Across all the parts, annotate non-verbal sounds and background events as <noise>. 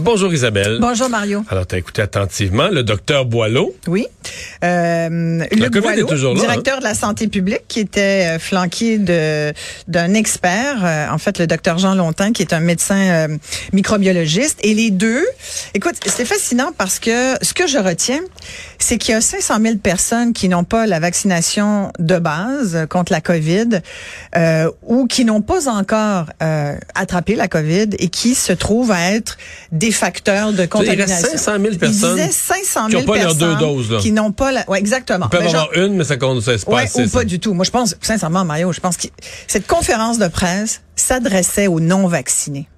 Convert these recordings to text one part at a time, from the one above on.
Bonjour Isabelle. Bonjour, Mario. Alors, tu as écouté attentivement le docteur Boileau. Oui. Euh, COVID Boileau, est toujours là, hein? directeur de la santé publique, qui était euh, flanqué de d'un expert, euh, en fait le docteur Jean Longtemps, qui est un médecin euh, microbiologiste. Et les deux, écoute, c'est fascinant parce que ce que je retiens, c'est qu'il y a 500 000 personnes qui n'ont pas la vaccination de base contre la COVID euh, ou qui n'ont pas encore euh, attrapé la COVID et qui se trouvent à être des facteurs de Il reste contamination. 500 000 personnes Il disait 500 qui 000 ont pas leurs deux doses, là. qui n'ont pas la... Ouais, exactement. Ils peuvent genre- avoir une, mais ça compte, ça se Ouais, ou pas du tout. Moi, je pense, sincèrement, Mario, je pense que cette conférence de presse s'adressait aux non-vaccinés.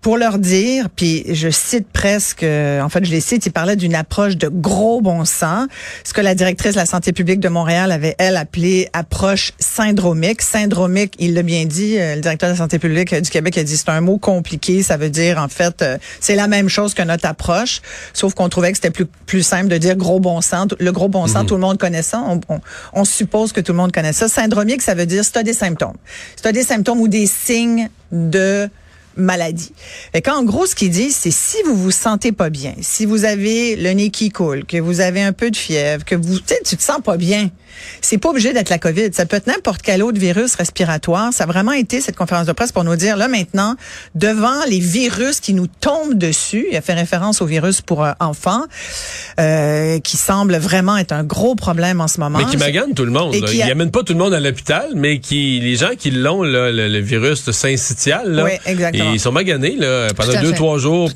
Pour leur dire, puis je cite presque, euh, en fait, je les cite, ils parlaient d'une approche de gros bon sens, ce que la directrice de la santé publique de Montréal avait, elle, appelé approche syndromique. Syndromique, il l'a bien dit, euh, le directeur de la santé publique euh, du Québec a dit, c'est un mot compliqué, ça veut dire, en fait, c'est la même chose que notre approche, sauf qu'on trouvait que c'était plus, plus simple de dire gros bon sens. Le gros bon sens, tout le monde connaît ça, on, on, on suppose que tout le monde connaît ça. Syndromique, ça veut dire si tu as des symptômes. Si tu as des symptômes ou des signes de maladie. Fait qu'en gros, ce qu'il dit, c'est si vous vous sentez pas bien, si vous avez le nez qui coule, que vous avez un peu de fièvre, que vous, tu te sens pas bien, c'est pas obligé d'être la COVID. Ça peut être n'importe quel autre virus respiratoire. Ça a vraiment été cette conférence de presse pour nous dire, là, maintenant, devant les virus qui nous tombent dessus, il a fait référence au virus pour euh, enfants, euh, qui semble vraiment être un gros problème en ce moment. Mais qui magane tout le monde. Et là. qui Il a- amène pas tout le monde à l'hôpital, mais qui les gens qui l'ont, le, le virus de syncytial, là, Oui, exactement. ils sont maganés là, pendant deux, fait. trois jours.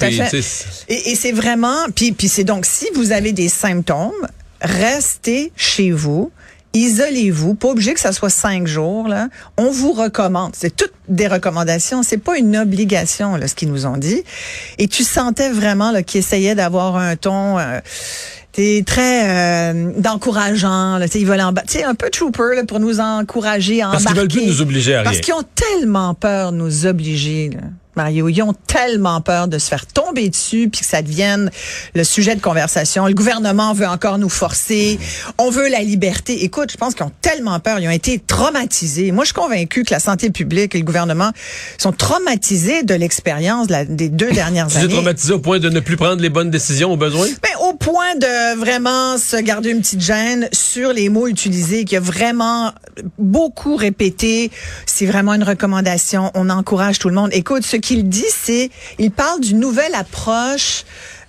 Et, et c'est vraiment, puis, puis c'est donc si vous avez des symptômes, restez chez vous. Isolez-vous, pas obligé que ça soit cinq jours. Là. On vous recommande. C'est toutes des recommandations. C'est pas une obligation là, ce qu'ils nous ont dit. Et tu sentais vraiment là, qu'ils essayaient d'avoir un ton. euh, T'es très euh, d'encourageant, ils veulent en un peu trooper là, pour nous encourager à Parce qu'ils veulent plus nous obliger à Parce rien. qu'ils ont tellement peur de nous obliger, là, Mario. Ils ont tellement peur de se faire tomber dessus puis que ça devienne le sujet de conversation. Le gouvernement veut encore nous forcer. On veut la liberté. Écoute, je pense qu'ils ont tellement peur. Ils ont été traumatisés. Moi, je suis convaincue que la santé publique et le gouvernement sont traumatisés de l'expérience des deux <laughs> dernières Tu es années. traumatisé au point de ne plus prendre les bonnes décisions au besoin? Ben, au point de vraiment se garder une petite gêne sur les mots utilisés, qui a vraiment beaucoup répété. C'est vraiment une recommandation. On encourage tout le monde. Écoute, qu'il dit, c'est, il parle d'une nouvelle approche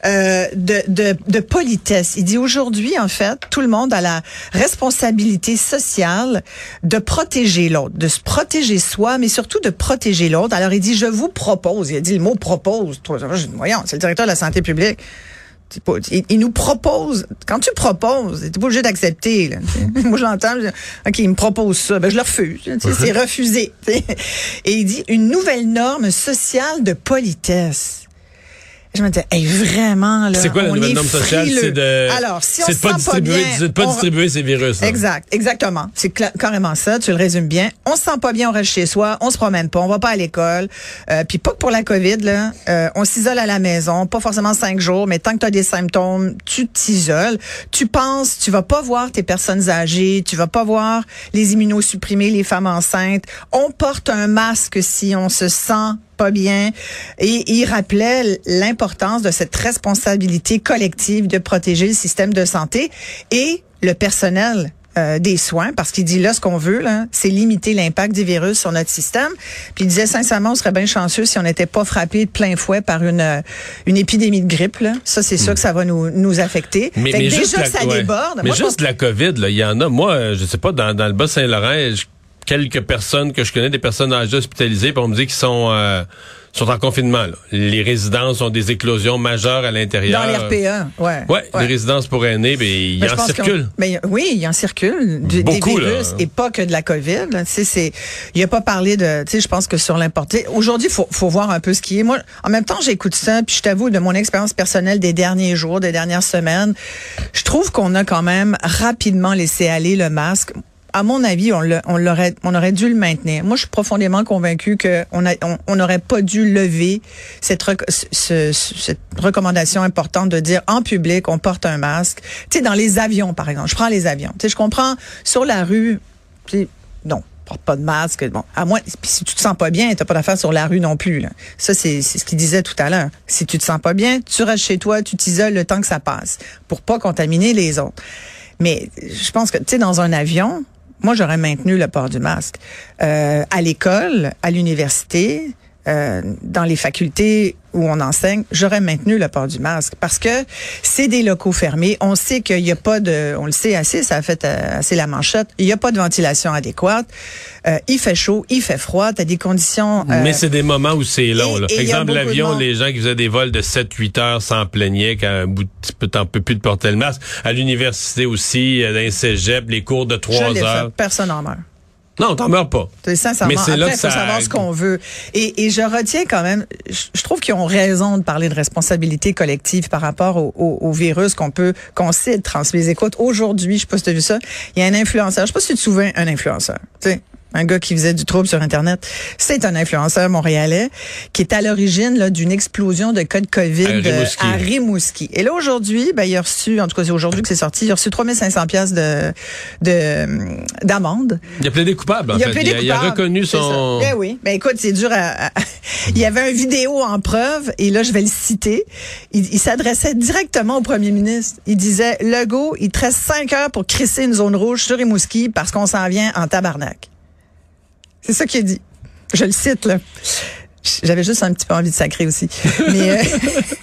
euh, de, politesse. Il dit aujourd'hui, en fait, tout le monde a la responsabilité sociale de protéger l'autre, de se protéger soi, mais surtout de protéger l'autre. Alors, il dit, je vous propose, il a dit le mot propose. Voyons, c'est le directeur de la santé publique. Pas- il, nous propose. Quand tu proposes, t'es pas obligé d'accepter. <laughs> Moi, j'entends, je dis, ok, il me propose ça, ben je le refuse. C'est refusé. Et il dit une nouvelle norme sociale de politesse. Je me disais, hey, vraiment là. C'est quoi la on nouvelle est norme sociale? frileux. C'est de, Alors, si on se pas sent pas distribuer, bien, c'est de pas on- distribuer ces virus. là. Exact, exactement. C'est carrément ça. Tu le résumes bien. On se sent pas bien, on reste chez soi, on se promène pas, on va pas à l'école. Euh, Puis pas que pour la COVID là, euh, on s'isole à la maison, pas forcément cinq jours, mais tant que tu as des symptômes, tu t'isoles. Tu penses, tu vas pas voir tes personnes âgées, tu vas pas voir les immunosupprimés, les femmes enceintes. On porte un masque si on se sent pas bien. Et il rappelait l'importance de cette responsabilité collective de protéger le système de santé et le personnel euh, des soins, parce qu'il dit là, ce qu'on veut, là, c'est limiter l'impact des virus sur notre système. Puis il disait sincèrement, on serait bien chanceux si on n'était pas frappé de plein fouet par une euh, une épidémie de grippe. Là. Ça, c'est sûr que ça va nous, nous affecter. Mais, déjà juste que la, ça déborde. Mais moi, juste de la COVID, là, il y en a. Moi, euh, je sais pas, dans, dans le Bas-Saint-Laurent, je- quelques personnes que je connais, des personnes âgées hospitalisées, puis on me dit qu'ils sont euh, sont en confinement. là. Les résidences ont des éclosions majeures à l'intérieur. Dans l'RPA, ouais. Ouais, des résidences pour aînés, ben, il Mais je en circule. Mais oui, il en circule du- des Beaucoup, là. virus et pas que de la COVID. là. Tu sais, c'est, il a pas parlé de, tu sais, je pense que sur l'importé. Aujourd'hui, faut, faut voir un peu ce qui est. Moi, en même temps, j'écoute ça, puis je t'avoue de mon expérience personnelle des derniers jours, des dernières semaines, je trouve qu'on a quand même rapidement laissé aller le masque. À mon avis, on, l'a- on l'aurait, on aurait dû le maintenir. Moi, je suis profondément convaincue que on a, on on n'aurait pas dû lever cette, rec- ce- ce- cette recommandation importante de dire en public, on porte un masque. Tu sais, dans les avions, par exemple. Je prends les avions. Tu sais, je comprends sur la rue, non. Porte pas de masque. Bon, à moins, puis si tu te sens pas bien, t'as pas d'affaire sur la rue non plus. Là. Ça, c'est c'est ce qu'il disait tout à l'heure. Si tu te sens pas bien, tu restes chez toi, tu t'isoles le temps que ça passe pour pas contaminer les autres. Mais je pense que, tu sais, dans un avion, moi, j'aurais maintenu le port du masque. Euh, à l'école, à l'université, euh, dans les facultés où on enseigne, j'aurais maintenu le port du masque parce que c'est des locaux fermés. On sait qu'il n'y a pas de, on le sait assez, ça a fait euh, assez la manchette. Il n'y a pas de ventilation adéquate. Euh, il fait chaud, il fait froid. T'as des conditions. euh, Mais c'est des moments où c'est long. et- Là. a Exemple, l'avion, les gens qui faisaient des vols de 7-8 heures s'en plaignaient qu'à un bout de petit peu, t'en peux plus de porter le masque. À l'université aussi, dans les cégeps, les cours de je 3 l'ai heures. fait. Personne en meurt. Non, t'en meurs pas. C'est sincèrement. Mais c'est Après, là il que faut ça- savoir ce qu'on veut. Et, et je retiens quand même, je, je trouve qu'ils ont raison de parler de responsabilité collective par rapport au, au- au virus qu'on peut, qu'on sait être transmis. Écoute, aujourd'hui, je sais pas si tu as vu ça, il y a un influenceur, je sais pas si tu te souviens, un influenceur, tu sais, un gars qui faisait du trouble sur Internet. C'est un influenceur montréalais qui est à l'origine là, d'une explosion de cas de COVID À euh, Rimouski. à Rimouski. Et là, aujourd'hui, ben, il a reçu, en tout cas, c'est aujourd'hui que c'est sorti, il a reçu 3500 pièces de, de, d'amende. Il a plaidé coupable, en Il a plaidé il, a, il a coupable, reconnu son... Ben oui. Ben écoute, c'est dur à, à- <laughs> Il y avait un vidéo en preuve, et là, je vais le citer. Il, il s'adressait directement au premier ministre. Il disait, Legault, il te reste cinq heures pour crisser une zone rouge sur Rimouski parce qu'on s'en vient en tabarnak. C'est ça qu'il a dit. Je le cite, là. J'avais juste un petit peu envie de sacrer aussi. Mais, euh,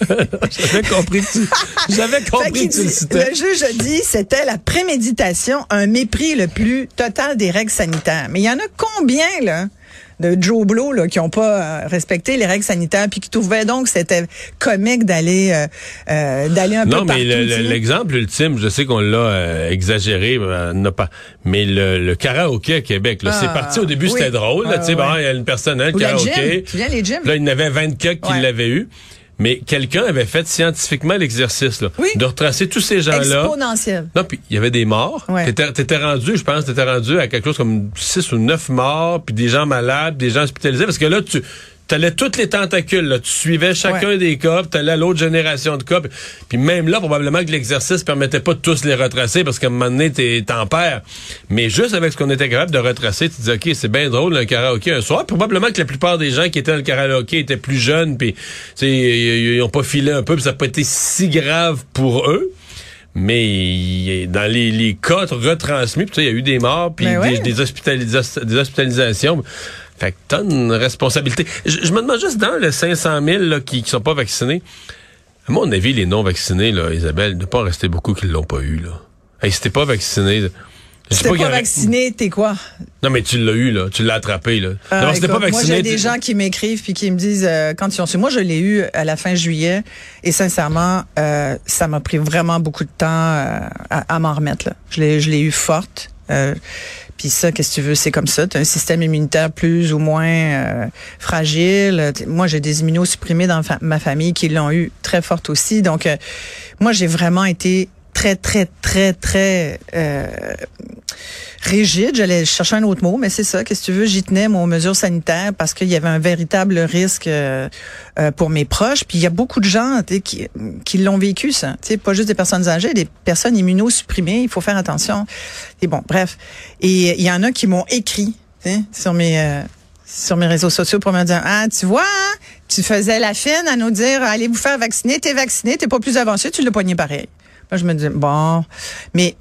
<laughs> J'avais compris que tu, j'avais compris que tu le dit- citais. le juge a dit c'était la préméditation, un mépris le plus total des règles sanitaires. Mais il y en a combien, là? De Joe Blow là, qui ont pas euh, respecté les règles sanitaires puis qui trouvaient donc que c'était comique d'aller euh, euh, d'aller un Non, peu mais partout. sais. le- l'exemple ultime, je sais qu'on l'a euh, exagéré, n'a pas. Mais le, le karaoké à Québec, là, Ah, c'est parti au début, oui. c'était drôle. Là, Ah, tu sais, bon, ouais. il y a une personne, hein, le Ou karaoké. gym. Tu viens les gyms? Là, il y en avait 24 qui Ouais. l'avaient eu. Mais quelqu'un avait fait scientifiquement l'exercice, là, Oui. de retracer tous ces gens-là. Exponentiel. Non, puis il y avait des morts. Ouais. T'étais, t'étais rendu, je pense, t'étais rendu à quelque chose comme 6 ou 9 morts, puis des gens malades, des gens hospitalisés, parce que là, tu t'allais toutes les tentacules, là. tu suivais chacun Ouais. des cas, t'allais à l'autre génération de cas, puis- même là, probablement que l'exercice permettait pas de tous les retracer, parce qu'à un moment donné, t'es- t'en perds. Mais juste avec ce qu'on était capable de retracer, tu dis, OK, c'est bien drôle, un karaoké un soir. Probablement que la plupart des gens qui étaient dans le karaoké étaient plus jeunes, puis tu sais, ils ils ont pas filé un peu, puis ça n'a pas été si grave pour eux. Mais dans les, les cas retransmis, tu il y a eu des morts, puis Mais des, ouais. des, hospitalisa- des hospitalisations. Fait que t'as une responsabilité. Je, je me demande juste dans les 500 000 là, qui, qui sont pas vaccinés, à mon avis, les non-vaccinés, là, Isabelle, il ne pas rester beaucoup qui l'ont pas eu. Là. Hey, si t'es pas vacciné... Si t'es pas aurait- vacciné, t'es quoi? Non, mais tu l'as eu, là. Tu l'as attrapé, là. Ah, si t'es pas vacciné... Moi, j'ai des gens qui m'écrivent puis qui me disent euh, quand ils ont su. Moi, je l'ai eu à la fin juillet et sincèrement, euh, ça m'a pris vraiment beaucoup de temps euh, à, à m'en remettre. Là. Je l'ai, je l'ai eu forte. Puis ça, qu'est-ce que tu veux, c'est comme ça. Tu as un système immunitaire plus ou moins euh, fragile. Moi, j'ai des immunosupprimés dans ma famille qui l'ont eu très forte aussi. Donc, euh, moi, j'ai vraiment été très, très, très, très euh, rigide. J'allais chercher un autre mot, mais c'est ça. Qu'est-ce que tu veux? J'y tenais, mon mesures sanitaires, parce qu'il y avait un véritable risque euh, euh, pour mes proches. Puis il y a beaucoup de gens qui, qui l'ont vécu, ça. Sais, pas juste des personnes âgées, des personnes immunosupprimées. Il faut faire attention. Et bon, bref. Et il y en a qui m'ont écrit sur mes... euh, sur mes réseaux sociaux pour me dire ah tu vois tu faisais la fine à nous dire allez vous faire vacciner t'es vacciné t'es pas plus avancé tu l'as poigné pareil moi je me dis bon mais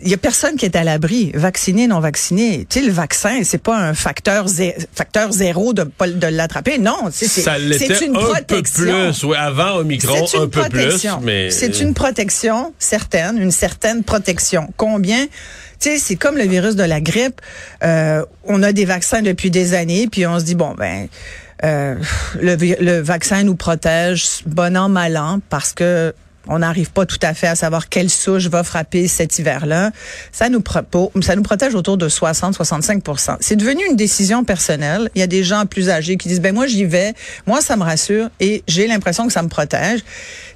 il y a personne qui est à l'abri, vacciné, non vacciné. Tu sais, le vaccin, c'est pas un facteur, zé- facteur zéro de, l'attraper. Non, c'est c'est- une un peu protection. plus. Oui, avant Omicron, un peu plus. Mais... C'est une protection certaine, une certaine protection. Combien? Tu sais, c'est comme le virus de la grippe. Euh, on a des vaccins depuis des années, puis on se dit, bon, ben, euh, le vaccin nous protège bon an, mal an, parce que on n'arrive pas tout à fait à savoir quelle souche va frapper cet hiver-là. Ça nous, protège autour de 60-65% C'est devenu une décision personnelle. Il y a des gens plus âgés qui disent, ben moi j'y vais, moi ça me rassure et j'ai l'impression que ça me protège.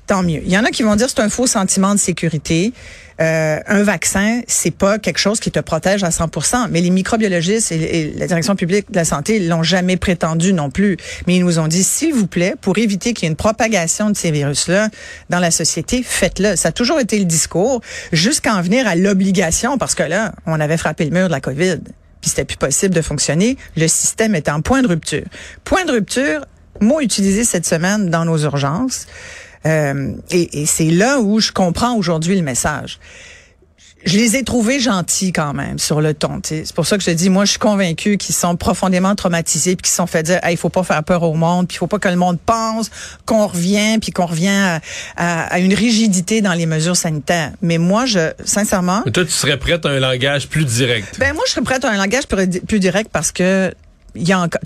Tant mieux. Il y en a qui vont dire c'est un faux sentiment de sécurité. euh, un vaccin, c'est pas quelque chose qui te protège à 100%. Mais les microbiologistes et, et la direction publique de la santé l'ont jamais prétendu non plus. Mais ils nous ont dit, s'il vous plaît, pour éviter qu'il y ait une propagation de ces virus-là dans la société, faites-le. Ça a toujours été le discours, jusqu'à en venir à l'obligation, parce que là, on avait frappé le mur de la COVID puis c'était plus possible de fonctionner. Le système était en point de rupture. Point de rupture, mot utilisé cette semaine dans nos urgences. Euh, et, et c'est là où je comprends aujourd'hui le message. Je les ai trouvés gentils quand même sur le ton. t'sais. C'est pour ça que je te dis, moi, je suis convaincue qu'ils sont profondément traumatisés, puis qu'ils sont fait dire, il faut pas faire peur au monde, puis il faut pas que le monde pense qu'on revient, puis qu'on revient à, à- à une rigidité dans les mesures sanitaires. Mais moi, je, sincèrement, Mais toi, tu serais prête à un langage plus direct. ben moi, je serais prête à un langage plus, plus direct parce que il y a encore,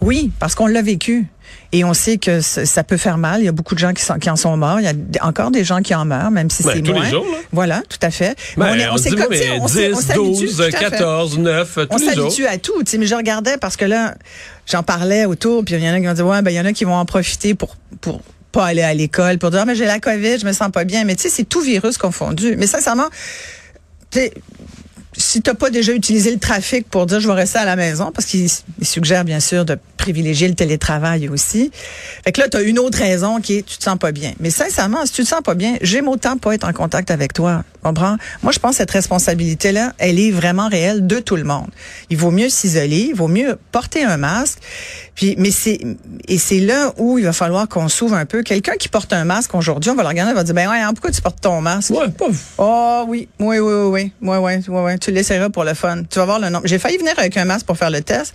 oui, parce qu'on l'a vécu et on sait que ça, peut faire mal. Il y a beaucoup de gens qui, sont, qui en sont morts. Il y a encore des gens qui en meurent, même si Ben, c'est tous les moins. jours, là. Voilà, tout à fait. Ben, on, dit, comme- mais on s'est- on 10, s'habitue, 12, tout à fait. 14, 9, On tous les jours. s'habitue à tout, mais je regardais parce que là, j'en parlais autour, puis il y en a qui m'ont dit, ouais, ben il y en a qui vont en profiter pour pour pas aller à l'école, pour dire, ah, mais j'ai la COVID, je me sens pas bien. Mais tu sais, c'est tout virus confondu. Mais sincèrement, tu sais, si t'as pas déjà utilisé le trafic pour dire je vais rester à la maison, parce qu'il suggère bien sûr de privilégier le télétravail aussi. Fait que là, tu as une autre raison qui est tu te sens pas bien. Mais sincèrement, si tu te sens pas bien, j'aime autant pas être en contact avec toi. Comprends? Moi, je pense que cette responsabilité-là, elle est vraiment réelle de tout le monde. Il vaut mieux s'isoler, il vaut mieux porter un masque. Puis, mais c'est, et c'est là où il va falloir qu'on s'ouvre un peu. Quelqu'un qui porte un masque aujourd'hui, on va le regarder, on va dire, ben ouais, hein, pourquoi tu portes ton masque? Ouais. Oh oui, oui, oui, oui, oui, oui, oui. oui. Tu l'essaieras pour le fun. Tu vas voir le nombre. J'ai failli venir avec un masque pour faire le test,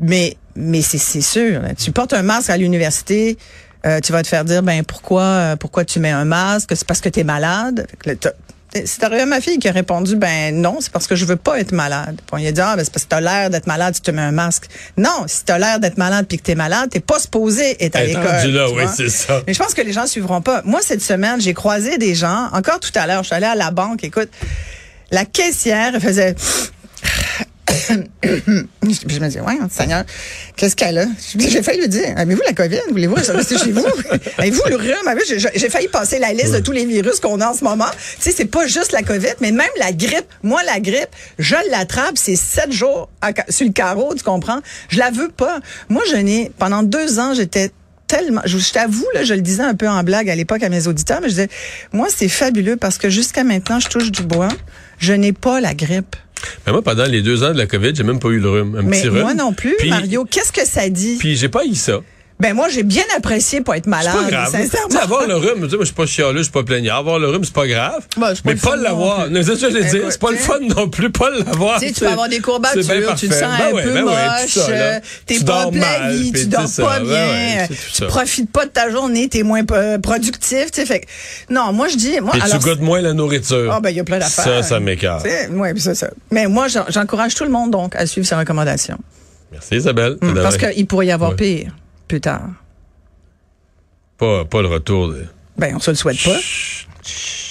mais mais c'est sûr. là. Tu portes un masque à l'université, euh, tu vas te faire dire ben pourquoi euh, pourquoi tu mets un masque? C'est parce que tu es malade. C'est arrivé à ma fille qui a répondu ben non, c'est parce que je veux pas être malade. Puis on lui a dit ah ben c'est parce que t'as l'air d'être malade, tu te mets un masque. Non, si t'as l'air d'être malade puis que t'es malade, t'es pas supposé être à l'école. oui, vois. c'est ça. Mais je pense que les gens suivront pas. Moi, cette semaine, j'ai croisé des gens, encore tout à l'heure, je suis allée à la banque, écoute, la caissière faisait... <coughs> je me disais, ouais, Seigneur, qu'est-ce qu'elle a? J'ai failli lui dire, avez-vous la COVID? Voulez-vous rester chez vous? <laughs> Avez-vous le rhume? J'ai failli passer la liste de tous les virus qu'on a en ce moment. Tu sais, c'est pas juste la COVID, mais même la grippe. Moi, la grippe, je l'attrape, c'est sept jours à sur le carreau, tu comprends? Je la veux pas. Moi, je n'ai, pendant deux ans, j'étais tellement, je, je t'avoue, là, je le disais un peu en blague à l'époque à mes auditeurs, mais je disais, moi, c'est fabuleux parce que jusqu'à maintenant, je touche du bois. Je n'ai pas la grippe. Mais moi, pendant les deux ans de la COVID, j'ai même pas eu le rhume. Un Mais petit rhume. moi non plus, Puis- Mario. Qu'est-ce que ça dit? Puis j'ai pas eu ça. Ben moi, j'ai bien apprécié pour être C'est malade, pas grave. Sincèrement. avoir le rhume, je suis pas chialeux, je suis pas plaignard. Avoir le rhume, c'est pas grave. Bah, pas mais le pas l'avoir. C'est ça que je veux dire. C'est pas le fun non plus, pas l'avoir. Tu sais, tu peux avoir des courbatures, tu te sens un Ben ouais, peu ben moche, euh, t'es Tu pas puis tu dors ça. pas bien, tout tu profites pas de ta journée, t'es moins productif, tu sais, fait non, moi je dis, moi, alors, tu goûtes moins la nourriture. Ah ben il y a plein d'affaires. Ça, ça m'écarte. Ça, ça. Mais moi, j'en- j'encourage tout le monde donc à suivre ces recommandations, Merci Isabelle. Hum, parce qu'il pourrait y avoir pire plus tard. Pas, pas le retour de... Ben on se le souhaite pas. Chut, chut.